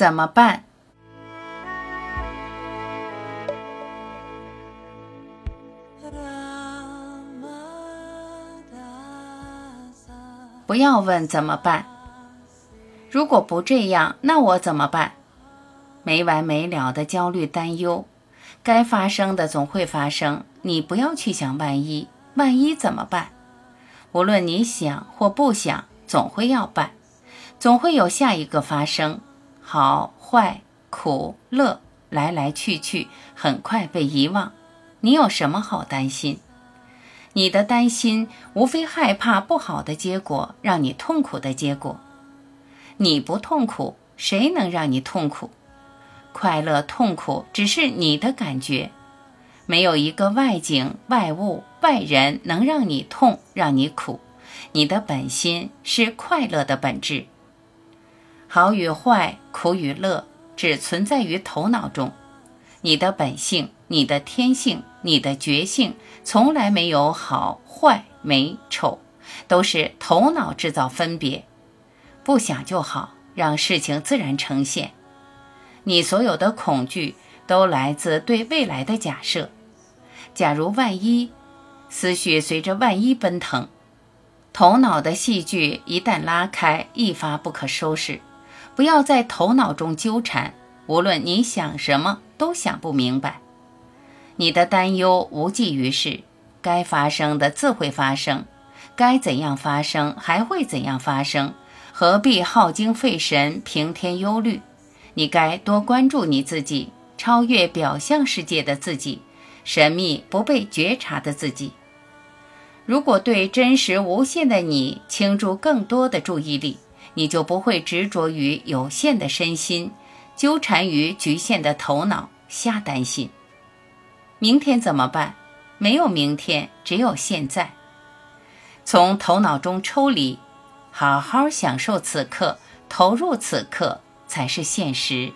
怎么办？不要问怎么办。如果不这样，那我怎么办？没完没了的焦虑担忧，该发生的总会发生。你不要去想万一，万一怎么办？无论你想或不想，总会要办，总会有下一个发生。好坏苦乐来来去去，很快被遗忘。你有什么好担心？你的担心无非害怕不好的结果，让你痛苦的结果。你不痛苦，谁能让你痛苦？快乐、痛苦只是你的感觉，没有一个外景、外物、外人能让你痛、让你苦。你的本心是快乐的本质。好与坏、苦与乐，只存在于头脑中。你的本性、你的天性、你的觉性，从来没有好坏、美丑，都是头脑制造分别。不想就好，让事情自然呈现。你所有的恐惧，都来自对未来的假设。假如万一，思绪随着万一奔腾，头脑的戏剧一旦拉开，一发不可收拾。不要在头脑中纠缠，无论你想什么。都想不明白，你的担忧无济于事。该发生的自会发生，该怎样发生还会怎样发生，何必耗精费神、平添忧虑？你该多关注你自己，超越表象世界的自己，神秘不被觉察的自己。如果对真实无限的你倾注更多的注意力，你就不会执着于有限的身心。纠缠于局限的头脑，瞎担心。明天怎么办？没有明天，只有现在。从头脑中抽离，好好享受此刻，投入此刻才是现实。